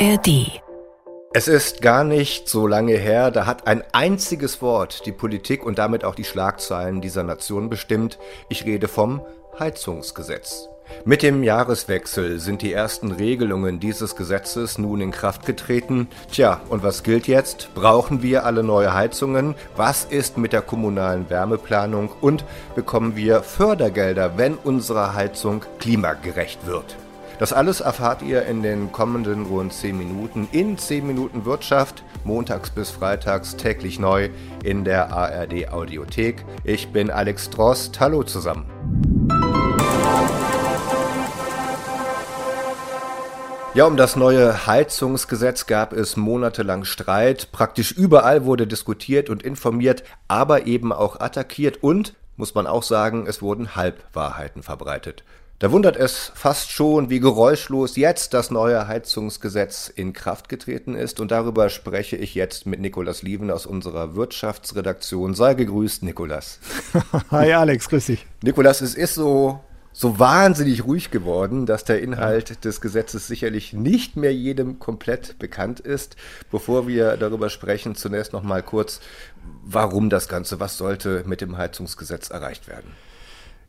ARD. Es ist gar nicht so lange her, da hat ein einziges Wort die Politik und damit auch die Schlagzeilen dieser Nation bestimmt. Ich rede vom Heizungsgesetz. Mit dem Jahreswechsel sind die ersten Regelungen dieses Gesetzes nun in Kraft getreten. Tja, und was gilt jetzt? Brauchen wir alle neue Heizungen? Was ist mit der kommunalen Wärmeplanung? Und bekommen wir Fördergelder, wenn unsere Heizung klimagerecht wird? Das alles erfahrt ihr in den kommenden rund 10 Minuten in 10 Minuten Wirtschaft, montags bis freitags täglich neu in der ARD Audiothek. Ich bin Alex Drost. Hallo zusammen. Ja, um das neue Heizungsgesetz gab es monatelang Streit. Praktisch überall wurde diskutiert und informiert, aber eben auch attackiert und, muss man auch sagen, es wurden Halbwahrheiten verbreitet. Da wundert es fast schon, wie geräuschlos jetzt das neue Heizungsgesetz in Kraft getreten ist. Und darüber spreche ich jetzt mit Nikolas Lieven aus unserer Wirtschaftsredaktion. Sei gegrüßt, Nikolas. Hi Alex, grüß dich. Nikolas, es ist so, so wahnsinnig ruhig geworden, dass der Inhalt ja. des Gesetzes sicherlich nicht mehr jedem komplett bekannt ist. Bevor wir darüber sprechen, zunächst noch mal kurz, warum das Ganze, was sollte mit dem Heizungsgesetz erreicht werden?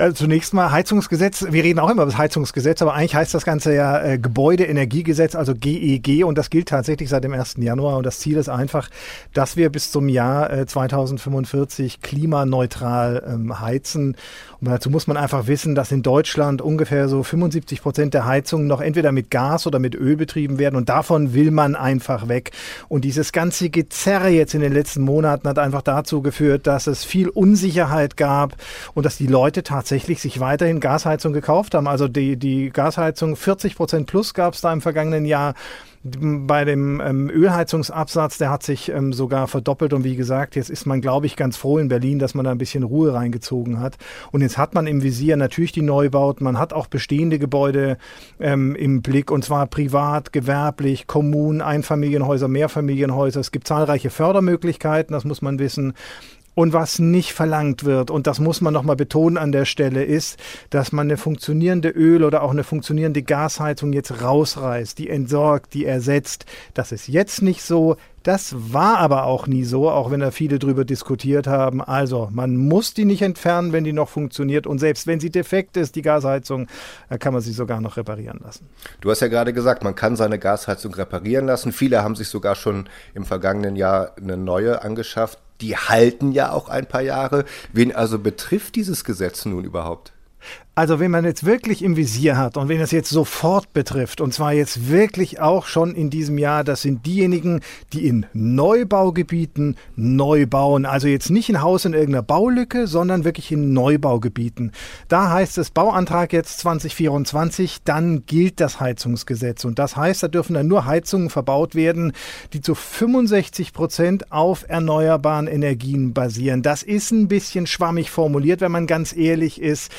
Ja, zunächst mal Heizungsgesetz. Wir reden auch immer über das Heizungsgesetz, aber eigentlich heißt das Ganze ja äh, Gebäudeenergiegesetz, also GEG, e und das gilt tatsächlich seit dem 1. Januar. Und das Ziel ist einfach, dass wir bis zum Jahr äh, 2045 klimaneutral ähm, heizen. Und dazu muss man einfach wissen, dass in Deutschland ungefähr so 75 Prozent der Heizungen noch entweder mit Gas oder mit Öl betrieben werden. Und davon will man einfach weg. Und dieses ganze Gezerre jetzt in den letzten Monaten hat einfach dazu geführt, dass es viel Unsicherheit gab und dass die Leute tatsächlich tatsächlich sich weiterhin Gasheizung gekauft haben. Also die, die Gasheizung 40 Prozent plus gab es da im vergangenen Jahr. Bei dem ähm, Ölheizungsabsatz, der hat sich ähm, sogar verdoppelt und wie gesagt, jetzt ist man, glaube ich, ganz froh in Berlin, dass man da ein bisschen Ruhe reingezogen hat. Und jetzt hat man im Visier natürlich die Neubauten, man hat auch bestehende Gebäude ähm, im Blick und zwar privat, gewerblich, Kommunen, Einfamilienhäuser, Mehrfamilienhäuser. Es gibt zahlreiche Fördermöglichkeiten, das muss man wissen. Und was nicht verlangt wird, und das muss man nochmal betonen an der Stelle, ist, dass man eine funktionierende Öl- oder auch eine funktionierende Gasheizung jetzt rausreißt, die entsorgt, die ersetzt. Das ist jetzt nicht so. Das war aber auch nie so, auch wenn da viele drüber diskutiert haben. Also, man muss die nicht entfernen, wenn die noch funktioniert. Und selbst wenn sie defekt ist, die Gasheizung, kann man sie sogar noch reparieren lassen. Du hast ja gerade gesagt, man kann seine Gasheizung reparieren lassen. Viele haben sich sogar schon im vergangenen Jahr eine neue angeschafft die halten ja auch ein paar Jahre. Wen also betrifft dieses Gesetz nun überhaupt? Also wenn man jetzt wirklich im Visier hat und wenn es jetzt sofort betrifft, und zwar jetzt wirklich auch schon in diesem Jahr, das sind diejenigen, die in Neubaugebieten neu bauen. Also jetzt nicht ein Haus in irgendeiner Baulücke, sondern wirklich in Neubaugebieten. Da heißt es Bauantrag jetzt 2024, dann gilt das Heizungsgesetz. Und das heißt, da dürfen dann nur Heizungen verbaut werden, die zu 65 Prozent auf erneuerbaren Energien basieren. Das ist ein bisschen schwammig formuliert, wenn man ganz ehrlich ist.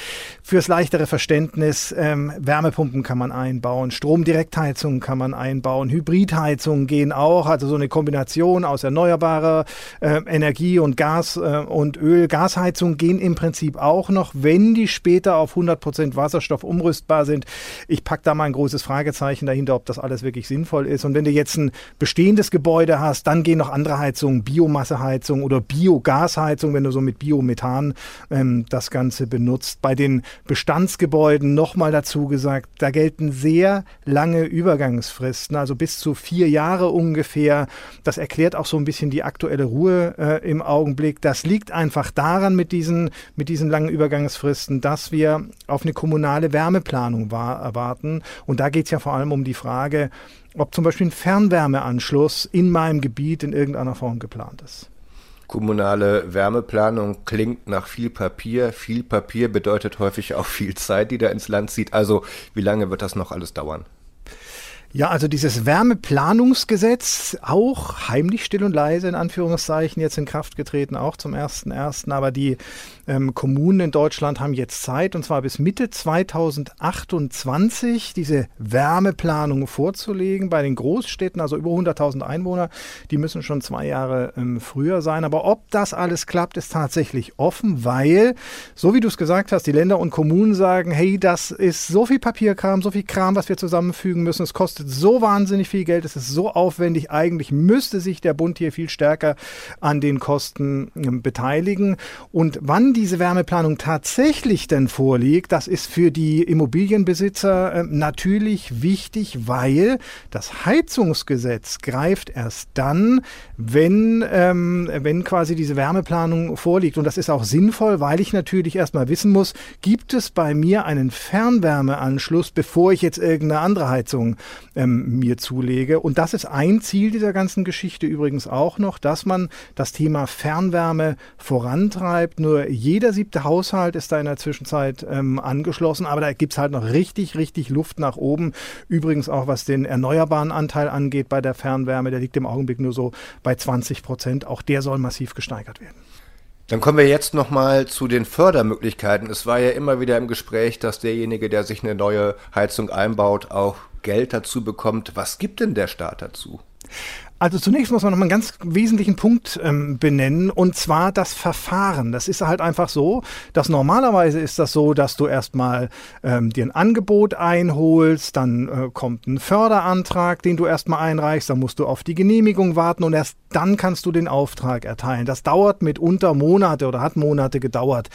Fürs leichtere Verständnis, ähm, Wärmepumpen kann man einbauen, Stromdirektheizungen kann man einbauen, Hybridheizungen gehen auch, also so eine Kombination aus erneuerbarer äh, Energie und Gas äh, und Öl. Gasheizungen gehen im Prinzip auch noch, wenn die später auf 100% Wasserstoff umrüstbar sind. Ich packe da mal ein großes Fragezeichen dahinter, ob das alles wirklich sinnvoll ist. Und wenn du jetzt ein bestehendes Gebäude hast, dann gehen noch andere Heizungen, Biomasseheizung oder Biogasheizung, wenn du so mit Biomethan ähm, das Ganze benutzt. Bei den Bestandsgebäuden nochmal dazu gesagt, da gelten sehr lange Übergangsfristen, also bis zu vier Jahre ungefähr. Das erklärt auch so ein bisschen die aktuelle Ruhe äh, im Augenblick. Das liegt einfach daran mit diesen, mit diesen langen Übergangsfristen, dass wir auf eine kommunale Wärmeplanung war, erwarten. Und da geht es ja vor allem um die Frage, ob zum Beispiel ein Fernwärmeanschluss in meinem Gebiet in irgendeiner Form geplant ist. Kommunale Wärmeplanung klingt nach viel Papier. Viel Papier bedeutet häufig auch viel Zeit, die da ins Land zieht. Also wie lange wird das noch alles dauern? Ja, also dieses Wärmeplanungsgesetz, auch heimlich still und leise in Anführungszeichen jetzt in Kraft getreten, auch zum 1.1. Aber die ähm, Kommunen in Deutschland haben jetzt Zeit, und zwar bis Mitte 2028, diese Wärmeplanung vorzulegen. Bei den Großstädten, also über 100.000 Einwohner, die müssen schon zwei Jahre ähm, früher sein. Aber ob das alles klappt, ist tatsächlich offen, weil, so wie du es gesagt hast, die Länder und Kommunen sagen, hey, das ist so viel Papierkram, so viel Kram, was wir zusammenfügen müssen, es kostet kostet so wahnsinnig viel Geld, es ist so aufwendig. Eigentlich müsste sich der Bund hier viel stärker an den Kosten äh, beteiligen. Und wann diese Wärmeplanung tatsächlich denn vorliegt, das ist für die Immobilienbesitzer äh, natürlich wichtig, weil das Heizungsgesetz greift erst dann, wenn, ähm, wenn quasi diese Wärmeplanung vorliegt. Und das ist auch sinnvoll, weil ich natürlich erstmal wissen muss, gibt es bei mir einen Fernwärmeanschluss, bevor ich jetzt irgendeine andere Heizung ähm, mir zulege. Und das ist ein Ziel dieser ganzen Geschichte übrigens auch noch, dass man das Thema Fernwärme vorantreibt. Nur jeder siebte Haushalt ist da in der Zwischenzeit ähm, angeschlossen, aber da gibt es halt noch richtig, richtig Luft nach oben. Übrigens auch was den erneuerbaren Anteil angeht bei der Fernwärme, der liegt im Augenblick nur so bei 20 Prozent. Auch der soll massiv gesteigert werden. Dann kommen wir jetzt nochmal zu den Fördermöglichkeiten. Es war ja immer wieder im Gespräch, dass derjenige, der sich eine neue Heizung einbaut, auch Geld dazu bekommt. Was gibt denn der Staat dazu? Also zunächst muss man noch mal einen ganz wesentlichen Punkt ähm, benennen und zwar das Verfahren. Das ist halt einfach so, dass normalerweise ist das so, dass du erstmal ähm, dir ein Angebot einholst, dann äh, kommt ein Förderantrag, den du erstmal einreichst, dann musst du auf die Genehmigung warten und erst dann kannst du den Auftrag erteilen. Das dauert mitunter Monate oder hat Monate gedauert.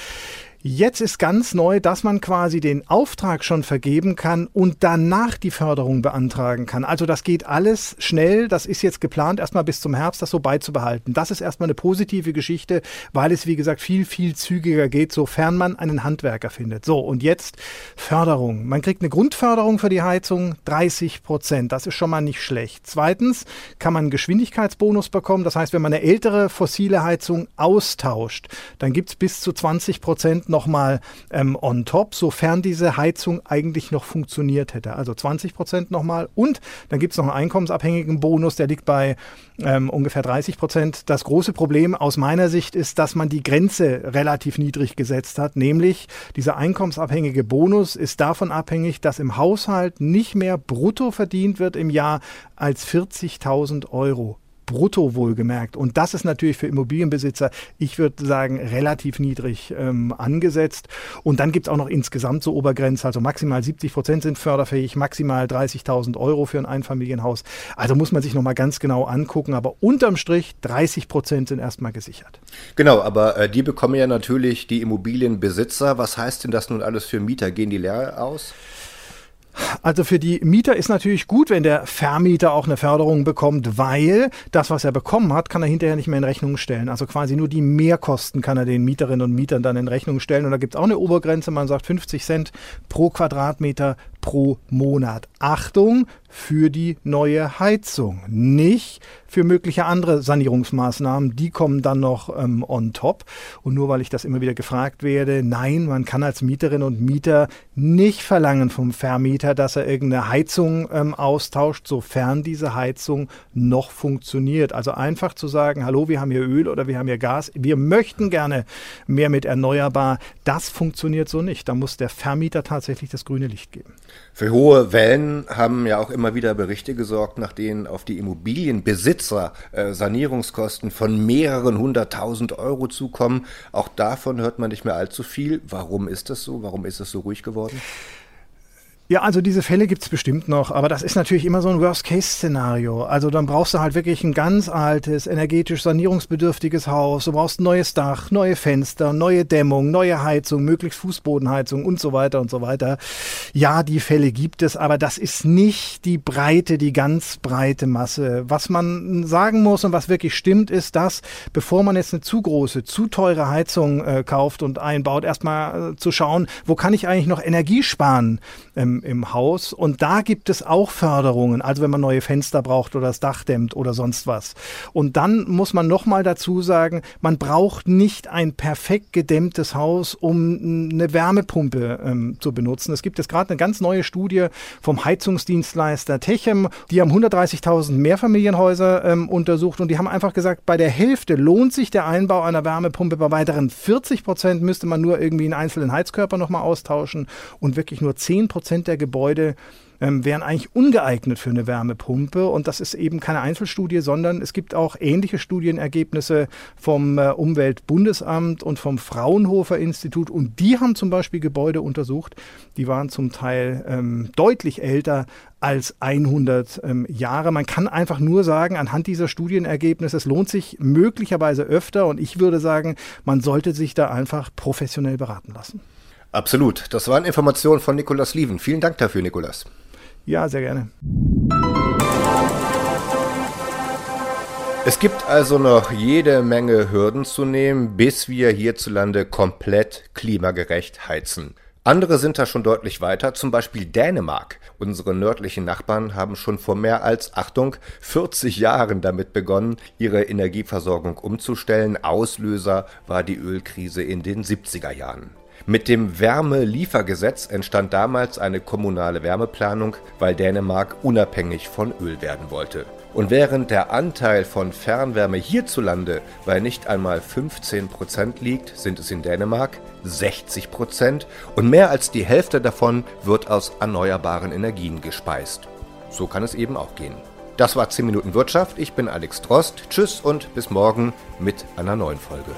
Jetzt ist ganz neu, dass man quasi den Auftrag schon vergeben kann und danach die Förderung beantragen kann. Also das geht alles schnell. Das ist jetzt geplant, erstmal bis zum Herbst das so beizubehalten. Das ist erstmal eine positive Geschichte, weil es, wie gesagt, viel, viel zügiger geht, sofern man einen Handwerker findet. So, und jetzt Förderung. Man kriegt eine Grundförderung für die Heizung, 30 Prozent. Das ist schon mal nicht schlecht. Zweitens kann man einen Geschwindigkeitsbonus bekommen. Das heißt, wenn man eine ältere fossile Heizung austauscht, dann gibt es bis zu 20 Prozent nochmal ähm, on top, sofern diese Heizung eigentlich noch funktioniert hätte. Also 20 Prozent nochmal. Und dann gibt es noch einen einkommensabhängigen Bonus, der liegt bei ähm, ungefähr 30 Prozent. Das große Problem aus meiner Sicht ist, dass man die Grenze relativ niedrig gesetzt hat, nämlich dieser einkommensabhängige Bonus ist davon abhängig, dass im Haushalt nicht mehr brutto verdient wird im Jahr als 40.000 Euro brutto wohlgemerkt. Und das ist natürlich für Immobilienbesitzer, ich würde sagen, relativ niedrig ähm, angesetzt. Und dann gibt es auch noch insgesamt so Obergrenze, also maximal 70 Prozent sind förderfähig, maximal 30.000 Euro für ein Einfamilienhaus. Also muss man sich nochmal ganz genau angucken. Aber unterm Strich 30 Prozent sind erstmal gesichert. Genau, aber äh, die bekommen ja natürlich die Immobilienbesitzer. Was heißt denn das nun alles für Mieter? Gehen die leer aus? Also für die Mieter ist natürlich gut, wenn der Vermieter auch eine Förderung bekommt, weil das, was er bekommen hat, kann er hinterher nicht mehr in Rechnung stellen. Also quasi nur die Mehrkosten kann er den Mieterinnen und Mietern dann in Rechnung stellen. Und da gibt es auch eine Obergrenze, man sagt 50 Cent pro Quadratmeter pro Monat. Achtung für die neue Heizung, nicht für mögliche andere Sanierungsmaßnahmen. Die kommen dann noch ähm, on top. Und nur weil ich das immer wieder gefragt werde, nein, man kann als Mieterin und Mieter nicht verlangen vom Vermieter, dass er irgendeine Heizung ähm, austauscht, sofern diese Heizung noch funktioniert. Also einfach zu sagen, hallo, wir haben hier Öl oder wir haben hier Gas, wir möchten gerne mehr mit erneuerbar, das funktioniert so nicht. Da muss der Vermieter tatsächlich das grüne Licht geben. Für hohe Wellen haben ja auch immer wieder Berichte gesorgt, nach denen auf die Immobilienbesitzer äh, Sanierungskosten von mehreren hunderttausend Euro zukommen. Auch davon hört man nicht mehr allzu viel. Warum ist das so? Warum ist es so ruhig geworden? Ja, also diese Fälle gibt's bestimmt noch, aber das ist natürlich immer so ein Worst-Case-Szenario. Also dann brauchst du halt wirklich ein ganz altes, energetisch sanierungsbedürftiges Haus. Du brauchst ein neues Dach, neue Fenster, neue Dämmung, neue Heizung, möglichst Fußbodenheizung und so weiter und so weiter. Ja, die Fälle gibt es, aber das ist nicht die breite, die ganz breite Masse. Was man sagen muss und was wirklich stimmt, ist, dass bevor man jetzt eine zu große, zu teure Heizung äh, kauft und einbaut, erstmal äh, zu schauen, wo kann ich eigentlich noch Energie sparen? Ähm, im, Haus. Und da gibt es auch Förderungen, also wenn man neue Fenster braucht oder das Dach dämmt oder sonst was. Und dann muss man nochmal dazu sagen, man braucht nicht ein perfekt gedämmtes Haus, um eine Wärmepumpe ähm, zu benutzen. Es gibt jetzt gerade eine ganz neue Studie vom Heizungsdienstleister Techem. Die haben 130.000 Mehrfamilienhäuser ähm, untersucht und die haben einfach gesagt, bei der Hälfte lohnt sich der Einbau einer Wärmepumpe, bei weiteren 40 Prozent müsste man nur irgendwie einen einzelnen Heizkörper nochmal austauschen und wirklich nur 10 Prozent der Gebäude ähm, wären eigentlich ungeeignet für eine Wärmepumpe. Und das ist eben keine Einzelstudie, sondern es gibt auch ähnliche Studienergebnisse vom äh, Umweltbundesamt und vom Fraunhofer Institut. Und die haben zum Beispiel Gebäude untersucht, die waren zum Teil ähm, deutlich älter als 100 ähm, Jahre. Man kann einfach nur sagen, anhand dieser Studienergebnisse, es lohnt sich möglicherweise öfter und ich würde sagen, man sollte sich da einfach professionell beraten lassen. Absolut. Das waren Informationen von Nikolaus Lieven. Vielen Dank dafür, Nikolas. Ja, sehr gerne. Es gibt also noch jede Menge Hürden zu nehmen, bis wir hierzulande komplett klimagerecht heizen. Andere sind da schon deutlich weiter, zum Beispiel Dänemark. Unsere nördlichen Nachbarn haben schon vor mehr als, Achtung, 40 Jahren damit begonnen, ihre Energieversorgung umzustellen. Auslöser war die Ölkrise in den 70er Jahren. Mit dem Wärmeliefergesetz entstand damals eine kommunale Wärmeplanung, weil Dänemark unabhängig von Öl werden wollte. Und während der Anteil von Fernwärme hierzulande bei nicht einmal 15 Prozent liegt, sind es in Dänemark 60 Prozent und mehr als die Hälfte davon wird aus erneuerbaren Energien gespeist. So kann es eben auch gehen. Das war 10 Minuten Wirtschaft. Ich bin Alex Drost. Tschüss und bis morgen mit einer neuen Folge.